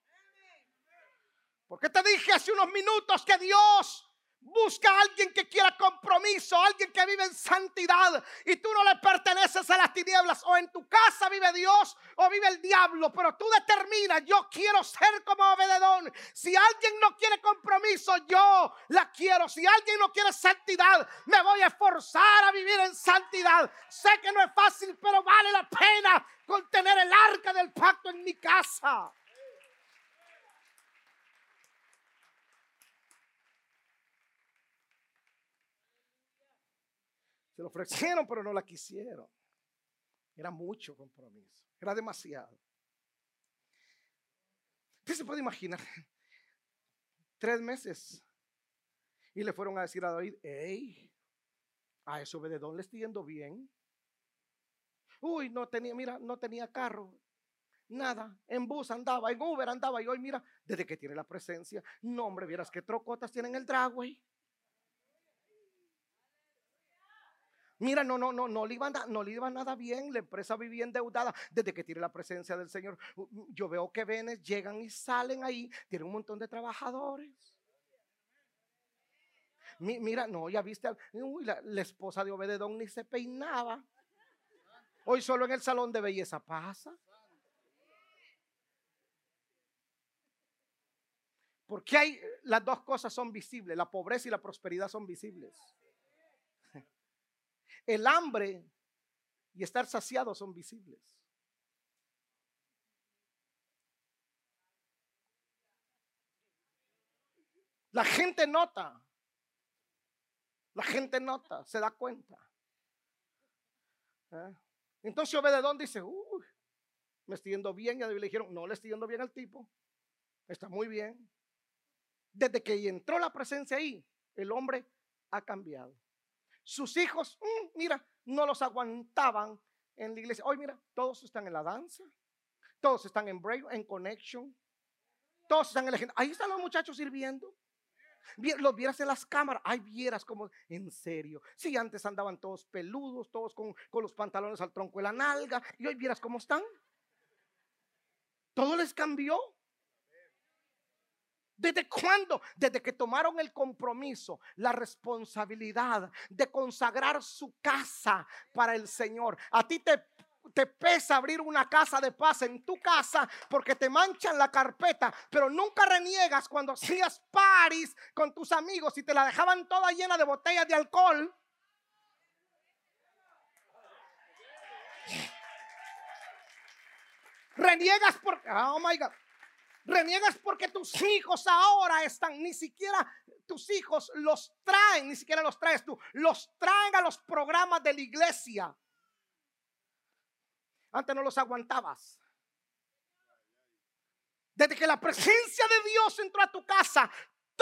Porque te dije hace unos minutos que Dios Busca a alguien que quiera compromiso, alguien que vive en santidad y tú no le perteneces a las tinieblas. O en tu casa vive Dios o vive el diablo, pero tú determinas, yo quiero ser como Obededón. Si alguien no quiere compromiso, yo la quiero. Si alguien no quiere santidad, me voy a esforzar a vivir en santidad. Sé que no es fácil, pero vale la pena contener el arca del pacto en mi casa. Se lo ofrecieron, pero no la quisieron. Era mucho compromiso. Era demasiado. Usted se puede imaginar. Tres meses. Y le fueron a decir a David, hey, a eso Bededón le estoy yendo bien. Uy, no tenía, mira, no tenía carro. Nada, en bus andaba, en Uber andaba y hoy mira, desde que tiene la presencia, no hombre, vieras qué trocotas tienen el dragway. Mira, no, no, no, no le, iba, no le iba nada bien. La empresa vivía endeudada desde que tiene la presencia del Señor. Yo veo que venes, llegan y salen ahí. Tiene un montón de trabajadores. Mira, no, ya viste, uy, la, la, esposa de Obededón ni se peinaba. Hoy solo en el salón de belleza pasa. Porque hay, las dos cosas son visibles, la pobreza y la prosperidad son visibles. El hambre y estar saciado son visibles. La gente nota. La gente nota, se da cuenta. ¿Eh? Entonces Obededón dice, uy, me estoy yendo bien. Y le dijeron, no le estoy yendo bien al tipo. Está muy bien. Desde que entró la presencia ahí, el hombre ha cambiado. Sus hijos, mm, mira, no los aguantaban en la iglesia. Hoy mira, todos están en la danza, Todos están en break, en connection. Todos están en Ahí están los muchachos sirviendo. Los vieras en las cámaras. Ay, vieras como, en serio. Si antes andaban todos peludos, todos con, con los pantalones al tronco de la nalga. Y hoy vieras cómo están. Todo les cambió. ¿Desde cuándo? Desde que tomaron el compromiso, la responsabilidad de consagrar su casa para el Señor. A ti te pesa abrir una casa de paz en tu casa porque te manchan la carpeta, pero nunca reniegas cuando hacías paris con tus amigos y te la dejaban toda llena de botellas de alcohol. Reniegas porque, oh my God, reniegas porque tus hijos ahora están, ni siquiera tus hijos los traen, ni siquiera los traes tú, los traen a los programas de la iglesia. Antes no los aguantabas. Desde que la presencia de Dios entró a tu casa,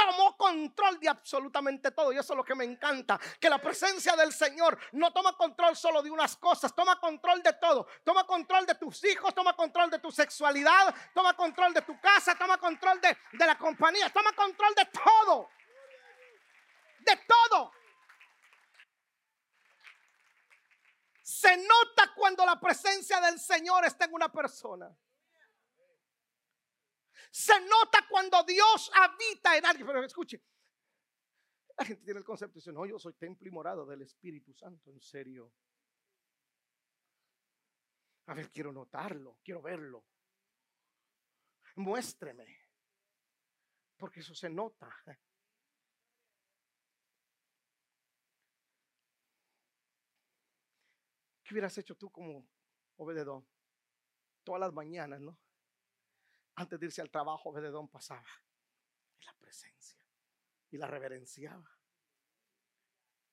tomó control de absolutamente todo. Y eso es lo que me encanta. Que la presencia del Señor no toma control solo de unas cosas, toma control de todo. Toma control de tus hijos, toma control de tu sexualidad, toma control de tu casa, toma control de, de la compañía, toma control de todo. De todo. Se nota cuando la presencia del Señor está en una persona. Se nota cuando Dios habita en alguien. Pero escuche, la gente tiene el concepto y dice, no, yo soy templo y morado del Espíritu Santo, en serio. A ver, quiero notarlo, quiero verlo. Muéstreme. Porque eso se nota. hubieras hecho tú como Obededón? Todas las mañanas, ¿no? Antes de irse al trabajo, Obededón pasaba en la presencia y la reverenciaba.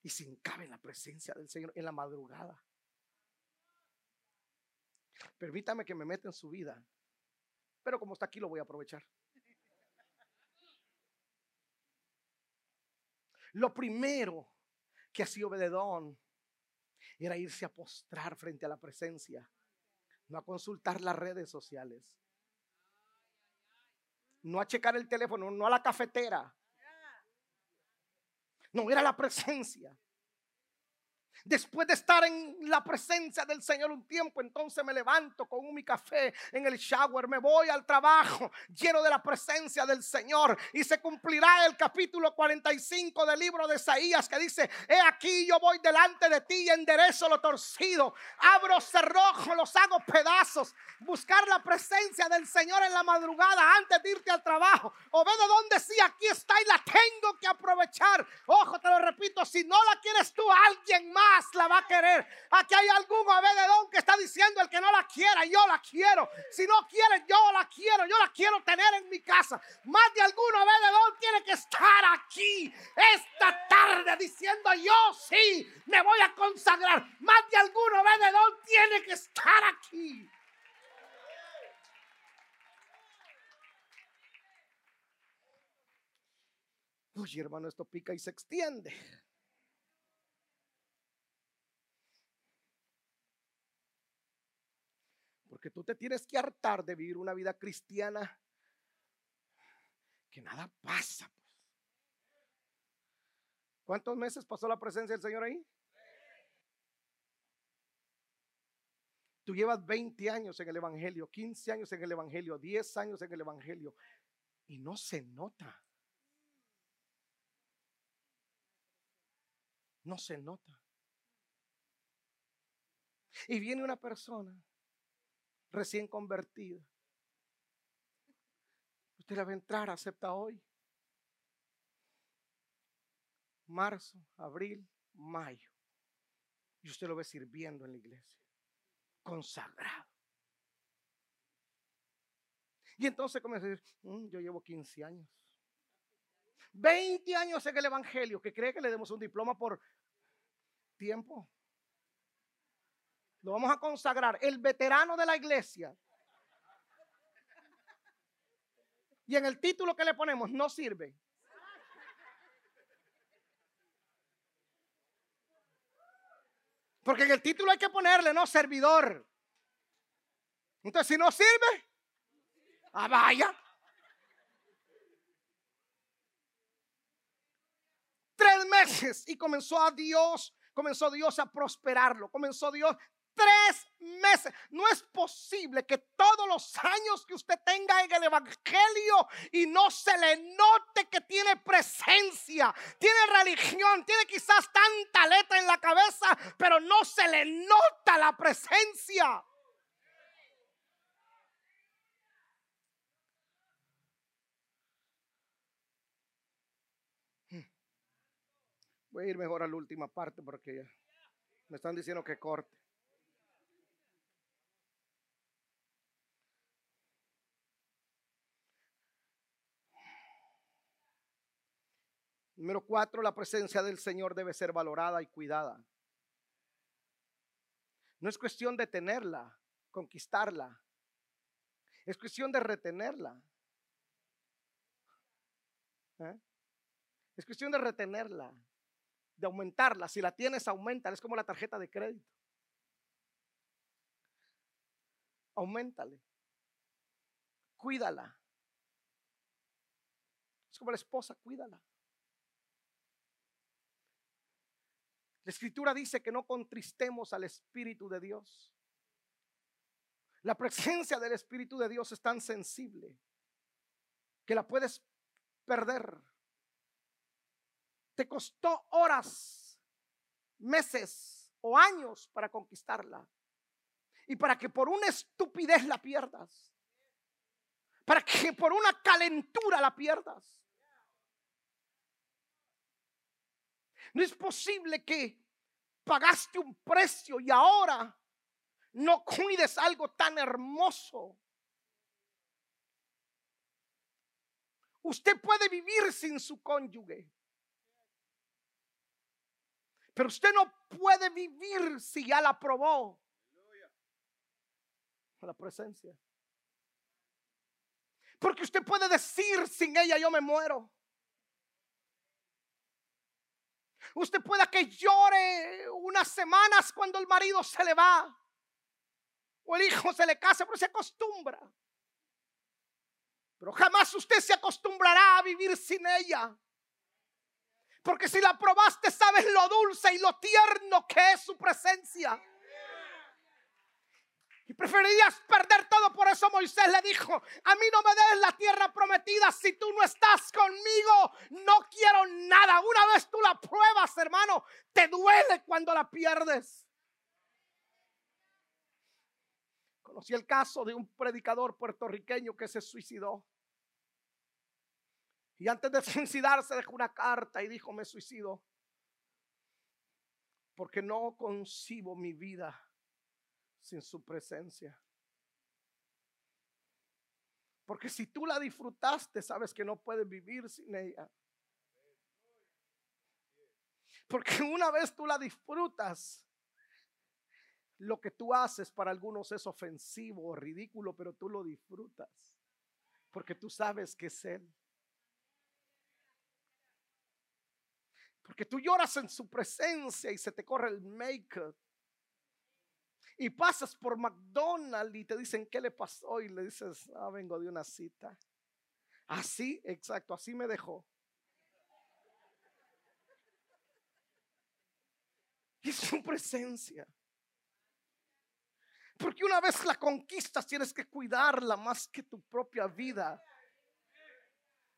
Y sin cabe en la presencia del Señor en la madrugada. Permítame que me meta en su vida. Pero como está aquí, lo voy a aprovechar. Lo primero que hacía Obededón era irse a postrar frente a la presencia, no a consultar las redes sociales, no a checar el teléfono, no a la cafetera. No, era la presencia. Después de estar en la presencia del Señor un tiempo, entonces me levanto con mi café en el shower, me voy al trabajo lleno de la presencia del Señor y se cumplirá el capítulo 45 del libro de Isaías que dice, he aquí yo voy delante de ti y enderezo lo torcido, abro cerrojo, los hago pedazos, buscar la presencia del Señor en la madrugada antes de irte al trabajo o ve de dónde sí, aquí está y la tengo que aprovechar. Ojo, te lo repito, si no la quieres tú, alguien más la va a querer. Aquí hay algún don que está diciendo el que no la quiera, yo la quiero. Si no quiere, yo la quiero. Yo la quiero tener en mi casa. Más de algún don tiene que estar aquí esta tarde diciendo yo sí, me voy a consagrar. Más de algún don tiene que estar aquí. Uy, hermano, esto pica y se extiende. Porque tú te tienes que hartar de vivir una vida cristiana que nada pasa. Pues. ¿Cuántos meses pasó la presencia del Señor ahí? Tú llevas 20 años en el Evangelio, 15 años en el Evangelio, 10 años en el Evangelio y no se nota. No se nota. Y viene una persona recién convertida. Usted la va a entrar, acepta hoy. Marzo, abril, mayo. Y usted lo ve sirviendo en la iglesia. Consagrado. Y entonces comienza a decir, mm, yo llevo 15 años. 20 años en el Evangelio, que cree que le demos un diploma por tiempo. Lo vamos a consagrar. El veterano de la iglesia. Y en el título que le ponemos, no sirve. Porque en el título hay que ponerle, no, servidor. Entonces, si no sirve, ah, vaya. Tres meses y comenzó a Dios, comenzó Dios a prosperarlo, comenzó Dios tres meses. No es posible que todos los años que usted tenga en el Evangelio y no se le note que tiene presencia, tiene religión, tiene quizás tanta letra en la cabeza, pero no se le nota la presencia. Hmm. Voy a ir mejor a la última parte porque me están diciendo que corte. Número cuatro, la presencia del Señor debe ser valorada y cuidada. No es cuestión de tenerla, conquistarla. Es cuestión de retenerla. ¿Eh? Es cuestión de retenerla, de aumentarla. Si la tienes, aumenta. Es como la tarjeta de crédito. Aumentale. Cuídala. Es como la esposa, cuídala. La escritura dice que no contristemos al Espíritu de Dios. La presencia del Espíritu de Dios es tan sensible que la puedes perder. Te costó horas, meses o años para conquistarla. Y para que por una estupidez la pierdas. Para que por una calentura la pierdas. No es posible que pagaste un precio y ahora no cuides algo tan hermoso. Usted puede vivir sin su cónyuge. Pero usted no puede vivir si ya la probó. La presencia. Porque usted puede decir sin ella yo me muero. Usted pueda que llore unas semanas cuando el marido se le va. O el hijo se le casa, pero se acostumbra. Pero jamás usted se acostumbrará a vivir sin ella. Porque si la probaste, sabes lo dulce y lo tierno que es su presencia. Y preferirías perder todo. Por eso Moisés le dijo, a mí no me des la tierra prometida si tú no estás conmigo. No quiero nada. Una vez tú la pruebas, hermano, te duele cuando la pierdes. Conocí el caso de un predicador puertorriqueño que se suicidó. Y antes de suicidarse dejó una carta y dijo, me suicido. Porque no concibo mi vida sin su presencia. Porque si tú la disfrutaste, sabes que no puedes vivir sin ella. Porque una vez tú la disfrutas, lo que tú haces para algunos es ofensivo o ridículo, pero tú lo disfrutas. Porque tú sabes que es Él. Porque tú lloras en su presencia y se te corre el make-up y pasas por McDonald's y te dicen, ¿qué le pasó? Y le dices, ah, vengo de una cita. Así, exacto, así me dejó. Y su presencia. Porque una vez la conquistas tienes que cuidarla más que tu propia vida.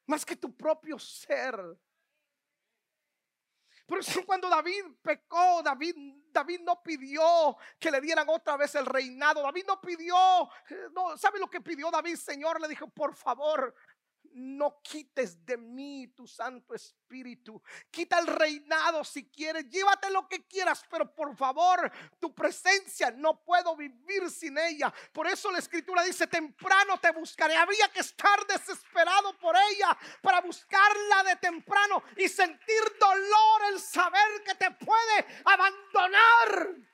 Más que tu propio ser. Por eso cuando David pecó, David, David no pidió que le dieran otra vez el reinado. David no pidió, eh, no, ¿sabe lo que pidió David? Señor le dijo, por favor, no quites de mí tu Santo Espíritu. Quita el reinado si quieres, llévate lo que quieras, pero por favor, tu presencia no puedo vivir sin ella. Por eso la escritura dice, temprano te buscaré. Habría que estar desesperado por ella para buscarla de temprano y sentir dolor el saber que te puede abandonar.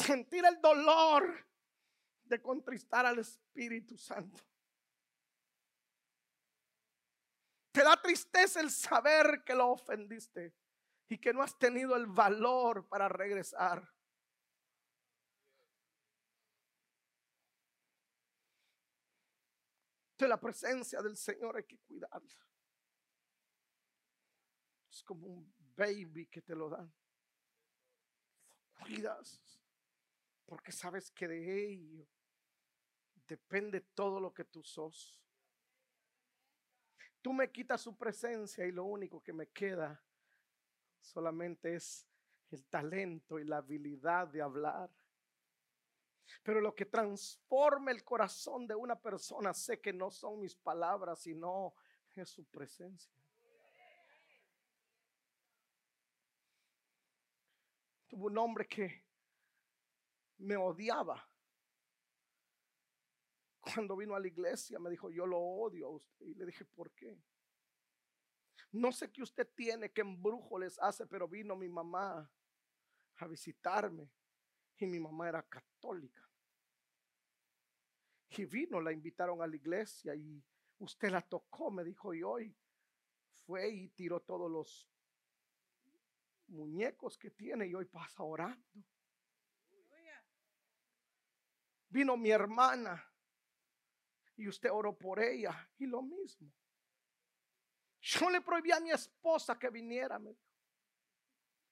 Sentir el dolor de contristar al Espíritu Santo. Te da tristeza el saber que lo ofendiste y que no has tenido el valor para regresar. De la presencia del Señor hay que cuidarla. Es como un baby que te lo dan. cuidas porque sabes que de ello depende todo lo que tú sos. Tú me quitas su presencia y lo único que me queda solamente es el talento y la habilidad de hablar. Pero lo que transforma el corazón de una persona, sé que no son mis palabras, sino es su presencia. Tuvo un hombre que me odiaba. Cuando vino a la iglesia me dijo, yo lo odio a usted. Y le dije, ¿por qué? No sé qué usted tiene, qué embrujo les hace, pero vino mi mamá a visitarme y mi mamá era católica. Y vino, la invitaron a la iglesia y usted la tocó, me dijo, y hoy fue y tiró todos los muñecos que tiene y hoy pasa orando. Vino mi hermana y usted oró por ella y lo mismo. Yo le prohibí a mi esposa que viniera.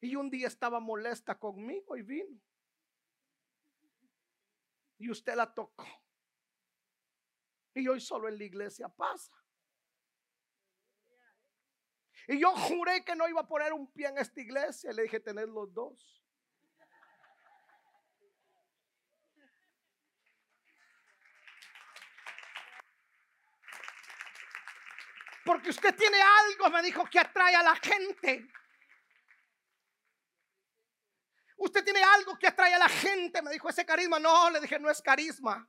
Y un día estaba molesta conmigo y vino. Y usted la tocó. Y hoy solo en la iglesia pasa. Y yo juré que no iba a poner un pie en esta iglesia. Le dije tener los dos. Porque usted tiene algo, me dijo, que atrae a la gente. Usted tiene algo que atrae a la gente, me dijo ese carisma. No, le dije, no es carisma.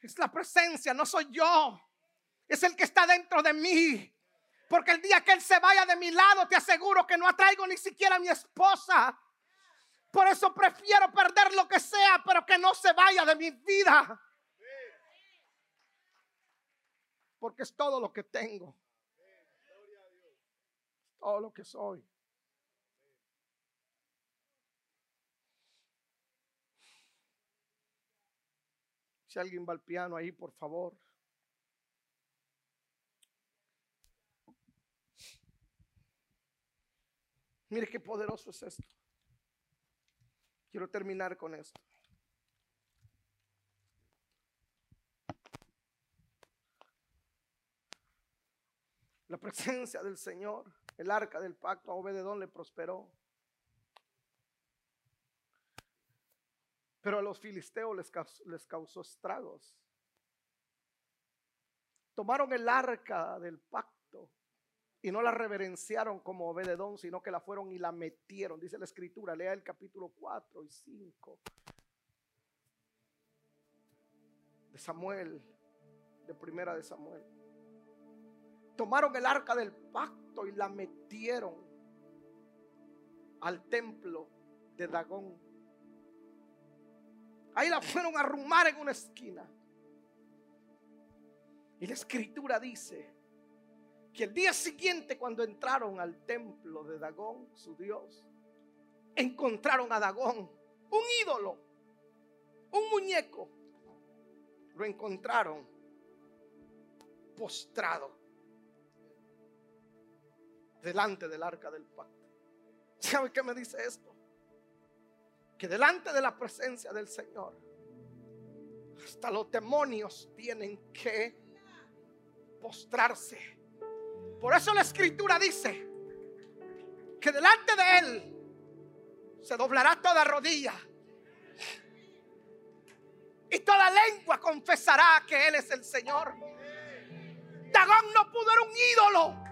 Es la presencia, no soy yo. Es el que está dentro de mí. Porque el día que Él se vaya de mi lado, te aseguro que no atraigo ni siquiera a mi esposa. Por eso prefiero perder lo que sea, pero que no se vaya de mi vida. Porque es todo lo que tengo. Todo lo que soy. Si alguien va al piano ahí, por favor. Mire qué poderoso es esto. Quiero terminar con esto. La presencia del Señor, el arca del pacto a Obededón le prosperó. Pero a los filisteos les causó, les causó estragos. Tomaron el arca del pacto y no la reverenciaron como Obededón, sino que la fueron y la metieron. Dice la escritura, lea el capítulo 4 y 5 de Samuel, de primera de Samuel tomaron el arca del pacto y la metieron al templo de Dagón. Ahí la fueron a arrumar en una esquina. Y la escritura dice que el día siguiente cuando entraron al templo de Dagón, su Dios, encontraron a Dagón, un ídolo, un muñeco. Lo encontraron postrado delante del arca del pacto. ¿Sabe qué me dice esto? Que delante de la presencia del Señor, hasta los demonios tienen que postrarse. Por eso la escritura dice que delante de Él se doblará toda rodilla y toda lengua confesará que Él es el Señor. Dagón no pudo, era un ídolo.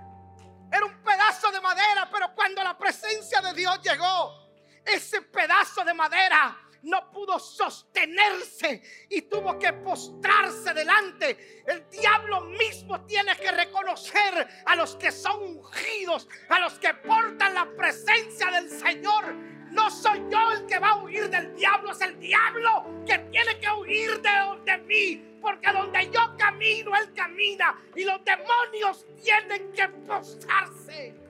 Era un pedazo de madera, pero cuando la presencia de Dios llegó, ese pedazo de madera no pudo sostenerse y tuvo que postrarse delante. El diablo mismo tiene que reconocer a los que son ungidos, a los que portan la presencia del Señor. No soy yo el que va a huir del diablo, es el diablo que tiene que huir de, de mí, porque donde yo camino Él camina y los demonios tienen que postrarse.